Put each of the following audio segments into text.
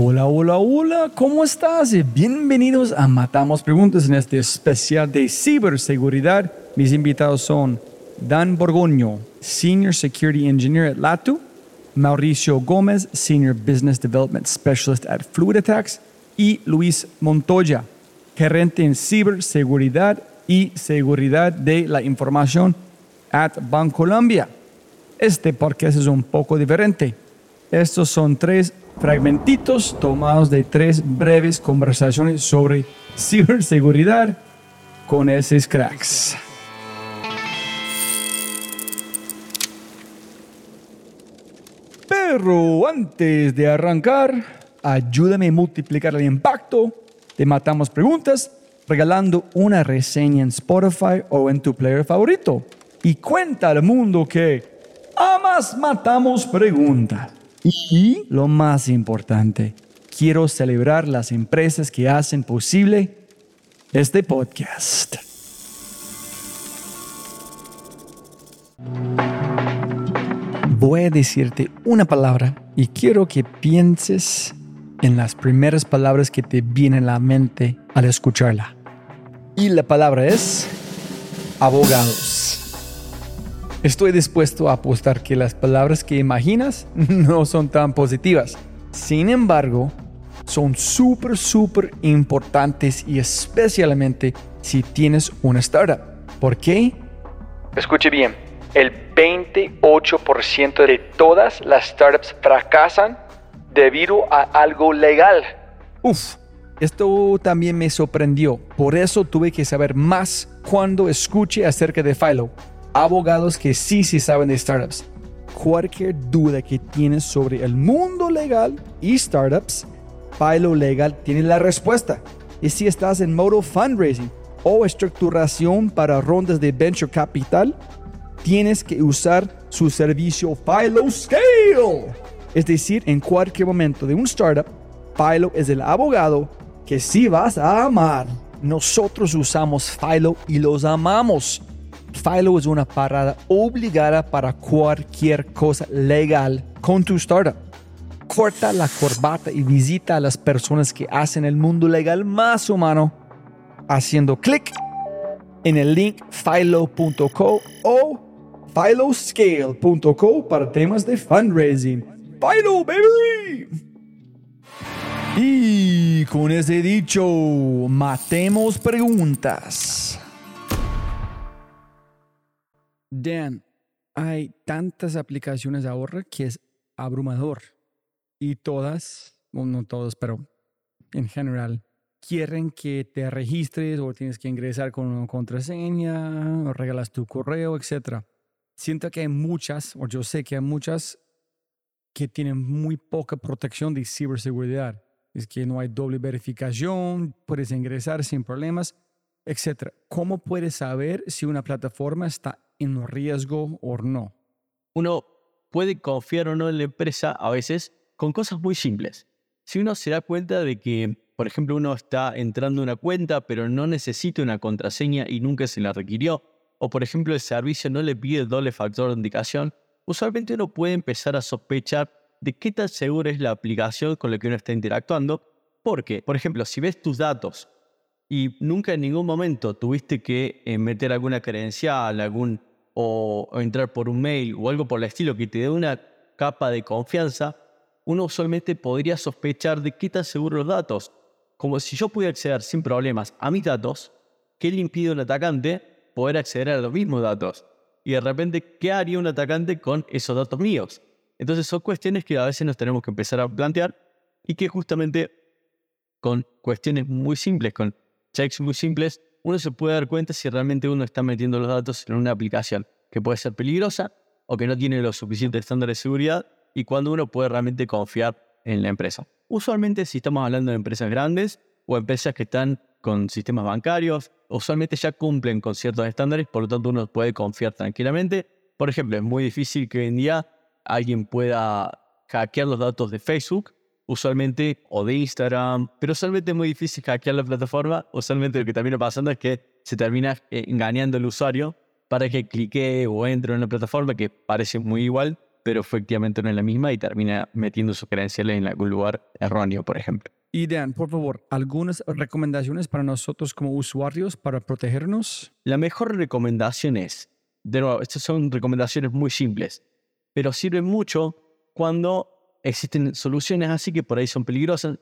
Hola, hola, hola, ¿cómo estás? Bienvenidos a Matamos Preguntas en este especial de ciberseguridad. Mis invitados son Dan Borgoño, Senior Security Engineer at Latu, Mauricio Gómez, Senior Business Development Specialist at Fluid Attacks, y Luis Montoya, gerente en ciberseguridad y seguridad de la información at Bancolombia. Este podcast es un poco diferente. Estos son tres fragmentitos tomados de tres breves conversaciones sobre ciberseguridad con esos cracks. Pero antes de arrancar, ayúdame a multiplicar el impacto de Matamos Preguntas regalando una reseña en Spotify o en tu player favorito. Y cuenta al mundo que amas Matamos Preguntas. Y lo más importante, quiero celebrar las empresas que hacen posible este podcast. Voy a decirte una palabra y quiero que pienses en las primeras palabras que te vienen a la mente al escucharla. Y la palabra es abogados. Estoy dispuesto a apostar que las palabras que imaginas no son tan positivas. Sin embargo, son súper, súper importantes y especialmente si tienes una startup. ¿Por qué? Escuche bien, el 28% de todas las startups fracasan debido a algo legal. Uf, esto también me sorprendió. Por eso tuve que saber más cuando escuché acerca de Philo abogados que sí, sí saben de startups. Cualquier duda que tienes sobre el mundo legal y startups, Philo Legal tiene la respuesta. Y si estás en modo fundraising o estructuración para rondas de venture capital, tienes que usar su servicio Philo Scale. Es decir, en cualquier momento de un startup, Philo es el abogado que sí vas a amar. Nosotros usamos Philo y los amamos. Philo es una parada obligada para cualquier cosa legal con tu startup. Corta la corbata y visita a las personas que hacen el mundo legal más humano haciendo clic en el link philo.co o philoscale.co para temas de fundraising. Philo, baby! Y con ese dicho, matemos preguntas. Dan, hay tantas aplicaciones ahora que es abrumador. Y todas, bueno, no todas, pero en general, quieren que te registres o tienes que ingresar con una contraseña, o regalas tu correo, etc. Siento que hay muchas, o yo sé que hay muchas que tienen muy poca protección de ciberseguridad. Es que no hay doble verificación, puedes ingresar sin problemas, etc. ¿Cómo puedes saber si una plataforma está en riesgo o no. Uno puede confiar o no en la empresa a veces con cosas muy simples. Si uno se da cuenta de que, por ejemplo, uno está entrando a una cuenta pero no necesita una contraseña y nunca se la requirió, o por ejemplo el servicio no le pide doble factor de indicación, usualmente uno puede empezar a sospechar de qué tan segura es la aplicación con la que uno está interactuando, porque, por ejemplo, si ves tus datos y nunca en ningún momento tuviste que eh, meter alguna credencial, algún o, entrar por un mail o algo por el estilo que te dé una capa de confianza, uno usualmente podría sospechar de qué tan seguros los datos. Como si yo pudiera acceder sin problemas a mis datos, ¿qué le impide a un atacante poder acceder a los mismos datos? Y de repente, ¿qué haría un atacante con esos datos míos? Entonces son cuestiones que a veces nos tenemos que empezar a plantear y que justamente con cuestiones muy simples, con checks muy simples, uno se puede dar cuenta si realmente uno está metiendo los datos en una aplicación que puede ser peligrosa o que no tiene los suficientes estándares de seguridad y cuando uno puede realmente confiar en la empresa. usualmente si estamos hablando de empresas grandes o empresas que están con sistemas bancarios, usualmente ya cumplen con ciertos estándares, por lo tanto uno puede confiar tranquilamente. Por ejemplo, es muy difícil que hoy en día alguien pueda hackear los datos de Facebook, usualmente, o de Instagram, pero usualmente es muy difícil hackear la plataforma. Usualmente lo que termina pasando es que se termina eh, engañando al usuario para que clique o entre en una plataforma que parece muy igual, pero efectivamente no es la misma y termina metiendo sus credenciales en algún lugar erróneo, por ejemplo. Y Dan, por favor, algunas recomendaciones para nosotros como usuarios para protegernos. La mejor recomendación es, de nuevo, estas son recomendaciones muy simples, pero sirven mucho cuando existen soluciones así que por ahí son peligrosas.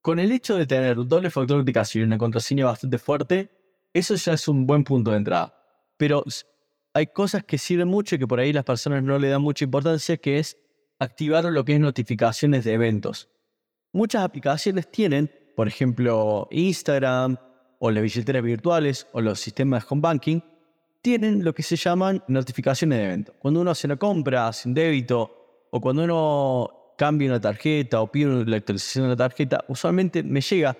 Con el hecho de tener doble factor de autenticación y una contraseña bastante fuerte, eso ya es un buen punto de entrada. Pero hay cosas que sirven mucho y que por ahí las personas no le dan mucha importancia, que es activar lo que es notificaciones de eventos. Muchas aplicaciones tienen, por ejemplo, Instagram o las billeteras virtuales o los sistemas de home banking, tienen lo que se llaman notificaciones de eventos. Cuando uno hace una compra, hace un débito o cuando uno cambia una tarjeta o pide la actualización de la tarjeta, usualmente me llega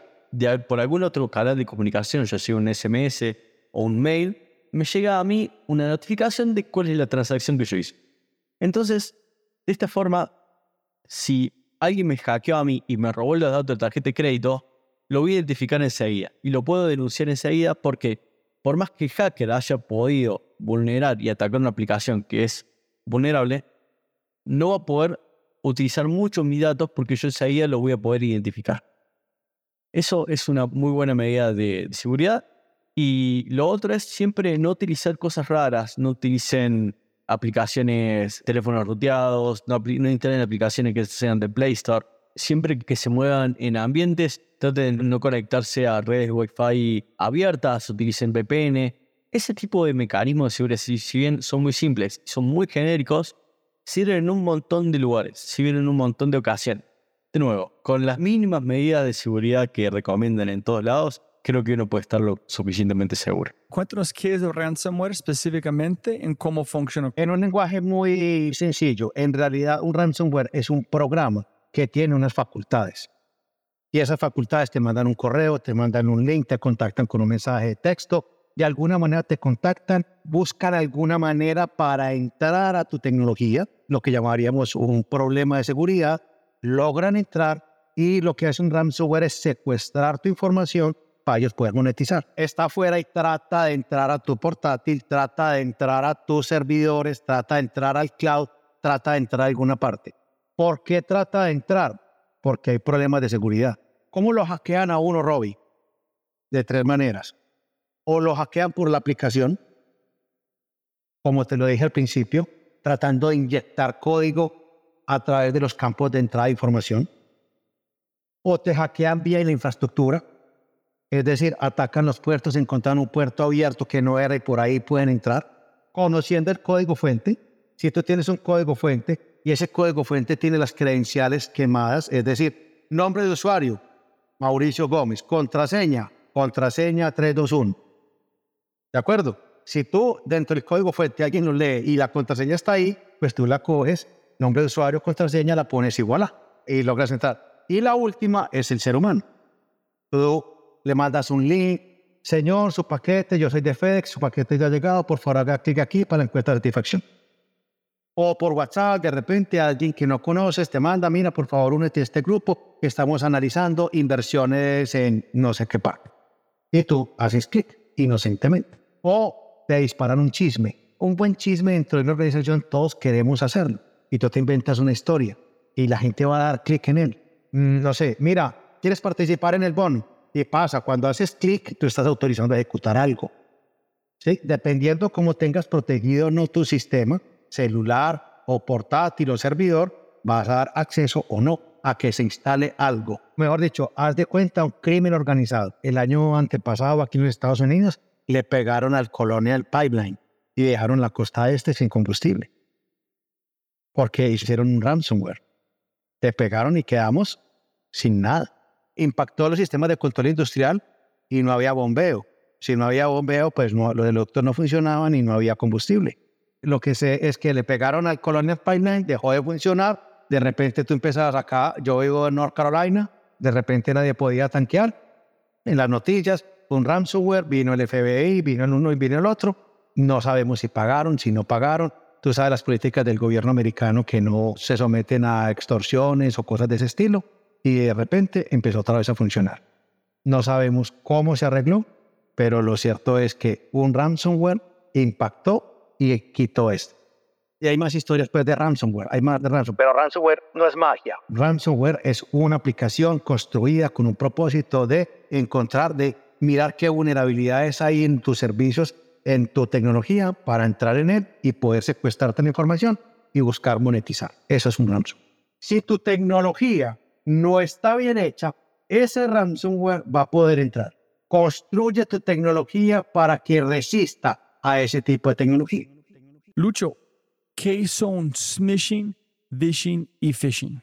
por algún otro canal de comunicación, ya sea un SMS o un mail, me llega a mí una notificación de cuál es la transacción que yo hice. Entonces, de esta forma, si alguien me hackeó a mí y me robó los datos de tarjeta de crédito, lo voy a identificar enseguida y lo puedo denunciar enseguida porque por más que el hacker haya podido vulnerar y atacar una aplicación que es vulnerable, no va a poder utilizar mucho mis datos porque yo enseguida lo voy a poder identificar. Eso es una muy buena medida de, seguridad. Y lo otro es siempre no utilizar cosas raras, no utilicen aplicaciones, teléfonos ruteados, no, no instalen aplicaciones que sean de Play Store. Siempre que se muevan en ambientes, traten de no conectarse a redes Wi-Fi abiertas, utilicen VPN. Ese tipo de mecanismos de seguridad, si bien son muy simples son muy genéricos, sirven en un montón de lugares, sirven en un montón de ocasiones. De nuevo, con las mínimas medidas de seguridad que recomiendan en todos lados, creo que uno puede estar lo suficientemente seguro. Cuéntanos qué es el ransomware específicamente en cómo funciona. En un lenguaje muy sencillo, en realidad un ransomware es un programa que tiene unas facultades. Y esas facultades te mandan un correo, te mandan un link, te contactan con un mensaje de texto, de alguna manera te contactan, buscan alguna manera para entrar a tu tecnología, lo que llamaríamos un problema de seguridad, logran entrar y lo que hace un ransomware es secuestrar tu información para ellos poder monetizar. Está afuera y trata de entrar a tu portátil, trata de entrar a tus servidores, trata de entrar al cloud, trata de entrar a alguna parte. ¿Por qué trata de entrar? Porque hay problemas de seguridad. ¿Cómo lo hackean a uno, Robbie? De tres maneras. O lo hackean por la aplicación, como te lo dije al principio, tratando de inyectar código a través de los campos de entrada de información, o te hackean vía la infraestructura, es decir, atacan los puertos, encuentran un puerto abierto que no era y por ahí pueden entrar, conociendo el código fuente. Si tú tienes un código fuente y ese código fuente tiene las credenciales quemadas, es decir, nombre de usuario, Mauricio Gómez, contraseña, contraseña 321. ¿De acuerdo? Si tú dentro del código fuente alguien lo lee y la contraseña está ahí, pues tú la coges nombre de usuario, contraseña, la pones igual a y logras entrar. Y la última es el ser humano. Tú le mandas un link, señor, su paquete, yo soy de FedEx, su paquete ya ha llegado, por favor haga clic aquí para la encuesta de satisfacción. O por WhatsApp, de repente alguien que no conoces te manda, mira, por favor, únete a este grupo que estamos analizando inversiones en no sé qué parte. Y tú haces clic inocentemente. O te disparan un chisme. Un buen chisme dentro de la organización, todos queremos hacerlo y tú te inventas una historia y la gente va a dar clic en él. Mm, no sé, mira, ¿quieres participar en el bono? Y pasa, cuando haces clic, tú estás autorizando a ejecutar algo. ¿Sí? Dependiendo cómo tengas protegido no tu sistema, celular o portátil o servidor, vas a dar acceso o no a que se instale algo. Mejor dicho, haz de cuenta un crimen organizado. El año antepasado aquí en los Estados Unidos le pegaron al Colonial Pipeline y dejaron la costa este sin combustible porque hicieron un ransomware. Te pegaron y quedamos sin nada. Impactó los sistemas de control industrial y no había bombeo. Si no había bombeo, pues no, los doctor no funcionaban y no había combustible. Lo que sé es que le pegaron al Colonial Pipeline, dejó de funcionar de repente tú empezabas acá, yo vivo en North Carolina, de repente nadie podía tanquear. En las noticias, un ransomware, vino el FBI, vino el uno y vino el otro. No sabemos si pagaron, si no pagaron. Tú sabes las políticas del gobierno americano que no se someten a extorsiones o cosas de ese estilo. Y de repente empezó otra vez a funcionar. No sabemos cómo se arregló, pero lo cierto es que un ransomware impactó y quitó esto. Y hay más historias pues, de ransomware, hay más de ransomware. Pero ransomware no es magia. Ransomware es una aplicación construida con un propósito de encontrar, de mirar qué vulnerabilidades hay en tus servicios, en tu tecnología, para entrar en él y poder secuestrarte la información y buscar monetizar. Eso es un ransomware. Si tu tecnología no está bien hecha, ese ransomware va a poder entrar. Construye tu tecnología para que resista a ese tipo de tecnología. Lucho, ¿Qué son smishing, vishing y phishing?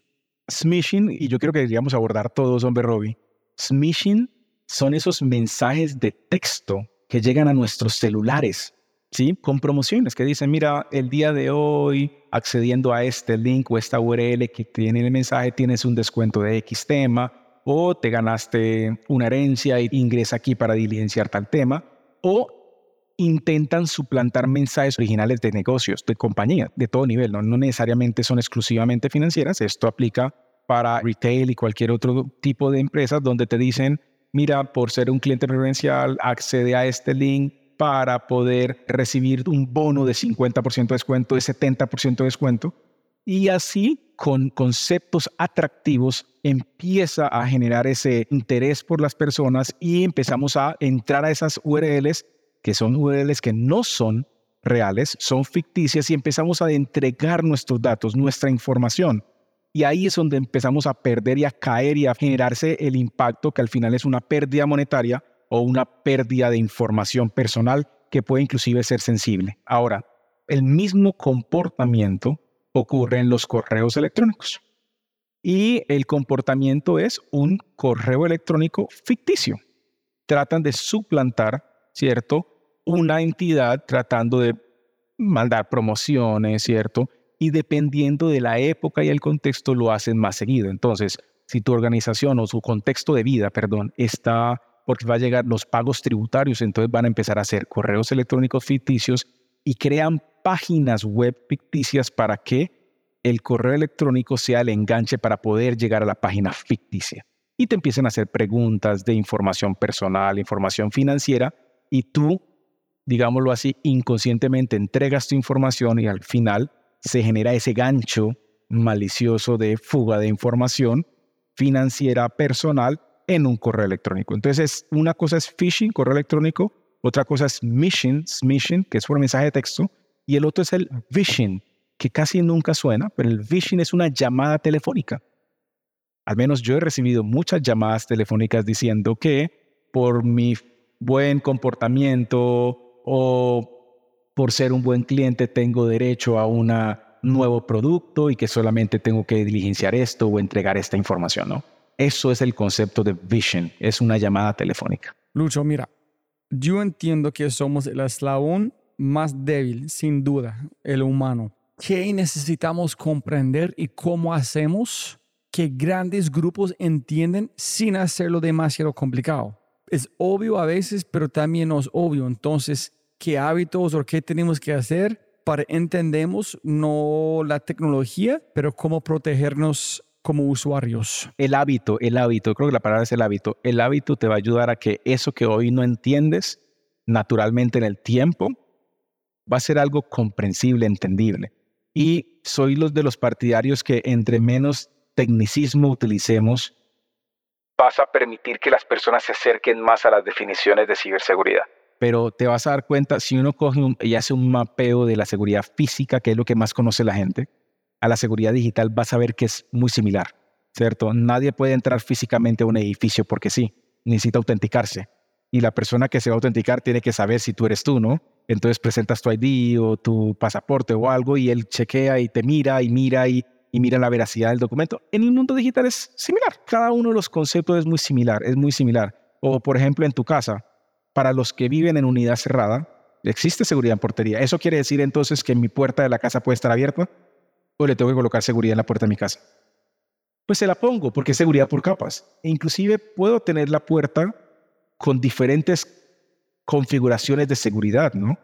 Smishing, y yo creo que deberíamos abordar todos, hombre Robbie. Smishing son esos mensajes de texto que llegan a nuestros celulares, ¿sí? Con promociones que dicen, mira, el día de hoy, accediendo a este link o esta URL que tiene el mensaje, tienes un descuento de X tema, o te ganaste una herencia y ingresa aquí para diligenciar tal tema, o intentan suplantar mensajes originales de negocios, de compañía, de todo nivel, ¿no? necesariamente son exclusivamente financieras, esto aplica para retail y cualquier otro tipo de empresas donde te dicen, mira, por ser un cliente preferencial, accede a este link para poder recibir un bono de 50% de descuento, de 70% de descuento. Y así, con conceptos atractivos, empieza a generar ese interés por las personas y empezamos a entrar a esas URLs que son URLs que no son reales, son ficticias y empezamos a entregar nuestros datos, nuestra información. Y ahí es donde empezamos a perder y a caer y a generarse el impacto que al final es una pérdida monetaria o una pérdida de información personal que puede inclusive ser sensible. Ahora, el mismo comportamiento ocurre en los correos electrónicos. Y el comportamiento es un correo electrónico ficticio. Tratan de suplantar, ¿cierto? una entidad tratando de mandar promociones, ¿cierto? Y dependiendo de la época y el contexto lo hacen más seguido. Entonces, si tu organización o su contexto de vida, perdón, está porque va a llegar los pagos tributarios, entonces van a empezar a hacer correos electrónicos ficticios y crean páginas web ficticias para que el correo electrónico sea el enganche para poder llegar a la página ficticia. Y te empiecen a hacer preguntas de información personal, información financiera, y tú digámoslo así, inconscientemente entregas tu información y al final se genera ese gancho malicioso de fuga de información financiera personal en un correo electrónico. Entonces, una cosa es phishing, correo electrónico, otra cosa es smishing, smishing, que es por mensaje de texto, y el otro es el phishing, que casi nunca suena, pero el phishing es una llamada telefónica. Al menos yo he recibido muchas llamadas telefónicas diciendo que por mi buen comportamiento o por ser un buen cliente tengo derecho a un nuevo producto y que solamente tengo que diligenciar esto o entregar esta información, ¿no? Eso es el concepto de vision, es una llamada telefónica. Lucho, mira, yo entiendo que somos el eslabón más débil, sin duda, el humano. ¿Qué necesitamos comprender y cómo hacemos que grandes grupos entienden sin hacerlo demasiado complicado? es obvio a veces, pero también no es obvio. Entonces, ¿qué hábitos o qué tenemos que hacer para entendemos no la tecnología, pero cómo protegernos como usuarios? El hábito, el hábito, creo que la palabra es el hábito. El hábito te va a ayudar a que eso que hoy no entiendes naturalmente en el tiempo va a ser algo comprensible, entendible. Y soy los de los partidarios que entre menos tecnicismo utilicemos, vas a permitir que las personas se acerquen más a las definiciones de ciberseguridad. Pero te vas a dar cuenta, si uno coge y hace un mapeo de la seguridad física, que es lo que más conoce la gente, a la seguridad digital vas a ver que es muy similar, ¿cierto? Nadie puede entrar físicamente a un edificio porque sí, necesita autenticarse. Y la persona que se va a autenticar tiene que saber si tú eres tú, ¿no? Entonces presentas tu ID o tu pasaporte o algo y él chequea y te mira y mira y mira la veracidad del documento. En el mundo digital es similar. Cada uno de los conceptos es muy similar, es muy similar. O, por ejemplo, en tu casa, para los que viven en unidad cerrada, existe seguridad en portería. ¿Eso quiere decir entonces que mi puerta de la casa puede estar abierta? o le tengo que colocar seguridad en la puerta de mi casa? Pues se la pongo porque es seguridad por capas. E inclusive puedo tener la puerta con diferentes configuraciones de seguridad, ¿no?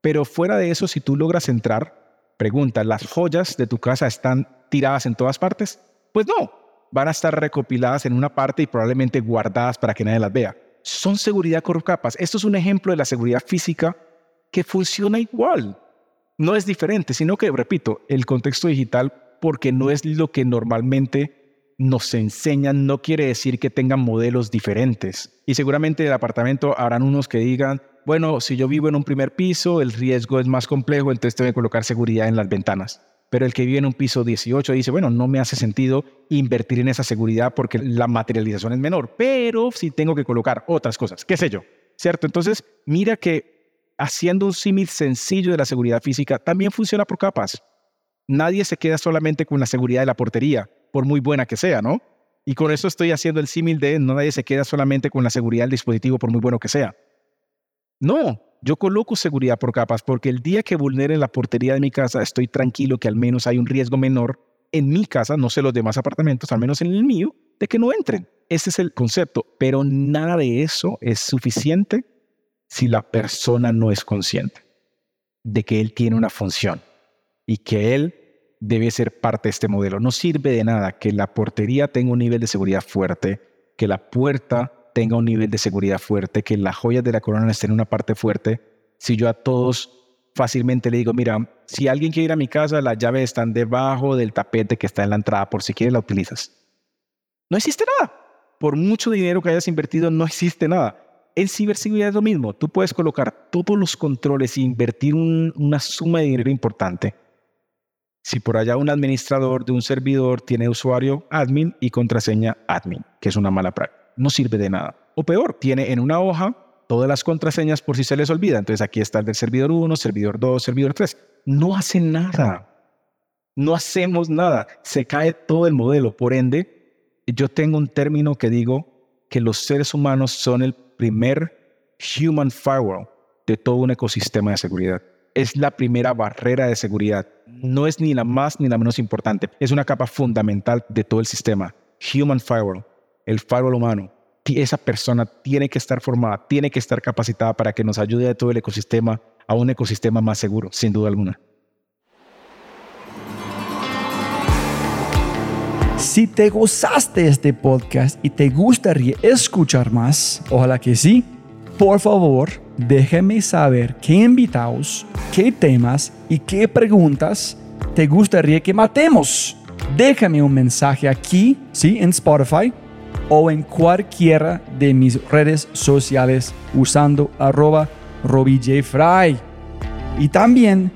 Pero fuera de eso, si tú logras entrar, pregunta, ¿las joyas de tu casa están tiradas en todas partes? Pues no, van a estar recopiladas en una parte y probablemente guardadas para que nadie las vea. Son seguridad por capas. Esto es un ejemplo de la seguridad física que funciona igual. No es diferente, sino que, repito, el contexto digital, porque no es lo que normalmente nos enseñan, no quiere decir que tengan modelos diferentes. Y seguramente el apartamento habrán unos que digan, bueno, si yo vivo en un primer piso, el riesgo es más complejo, entonces tengo que colocar seguridad en las ventanas. Pero el que vive en un piso 18 dice, bueno, no me hace sentido invertir en esa seguridad porque la materialización es menor, pero sí tengo que colocar otras cosas, qué sé yo, ¿cierto? Entonces, mira que haciendo un símil sencillo de la seguridad física, también funciona por capas. Nadie se queda solamente con la seguridad de la portería, por muy buena que sea, ¿no? Y con eso estoy haciendo el símil de no nadie se queda solamente con la seguridad del dispositivo, por muy bueno que sea. No, yo coloco seguridad por capas porque el día que vulneren la portería de mi casa, estoy tranquilo que al menos hay un riesgo menor en mi casa, no sé los demás apartamentos, al menos en el mío, de que no entren. Ese es el concepto, pero nada de eso es suficiente si la persona no es consciente de que él tiene una función y que él debe ser parte de este modelo. No sirve de nada que la portería tenga un nivel de seguridad fuerte, que la puerta tenga un nivel de seguridad fuerte, que las joyas de la corona estén en una parte fuerte, si yo a todos fácilmente le digo, mira, si alguien quiere ir a mi casa, las llaves están debajo del tapete que está en la entrada, por si quieres la utilizas. No existe nada. Por mucho dinero que hayas invertido, no existe nada. En ciberseguridad es lo mismo. Tú puedes colocar todos los controles e invertir una suma de dinero importante. Si por allá un administrador de un servidor tiene usuario admin y contraseña admin, que es una mala práctica no sirve de nada. O peor, tiene en una hoja todas las contraseñas por si se les olvida. Entonces aquí está el del servidor 1, servidor 2, servidor 3. No hace nada. No hacemos nada. Se cae todo el modelo. Por ende, yo tengo un término que digo que los seres humanos son el primer human firewall de todo un ecosistema de seguridad. Es la primera barrera de seguridad. No es ni la más ni la menos importante. Es una capa fundamental de todo el sistema. Human firewall el firewall humano, esa persona tiene que estar formada, tiene que estar capacitada para que nos ayude a todo el ecosistema a un ecosistema más seguro, sin duda alguna. Si te gozaste este podcast y te gustaría escuchar más, ojalá que sí, por favor, déjame saber qué invitados, qué temas y qué preguntas te gustaría que matemos. Déjame un mensaje aquí, sí, en Spotify o en cualquiera de mis redes sociales usando arroba robijfry. Y también,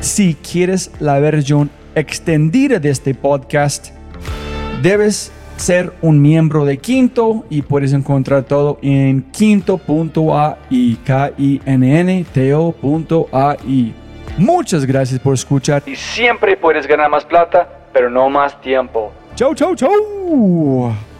si quieres la versión extendida de este podcast, debes ser un miembro de Quinto y puedes encontrar todo en quinto.ai, k i n n t -O Muchas gracias por escuchar y siempre puedes ganar más plata, pero no más tiempo. Chau, chau, chau.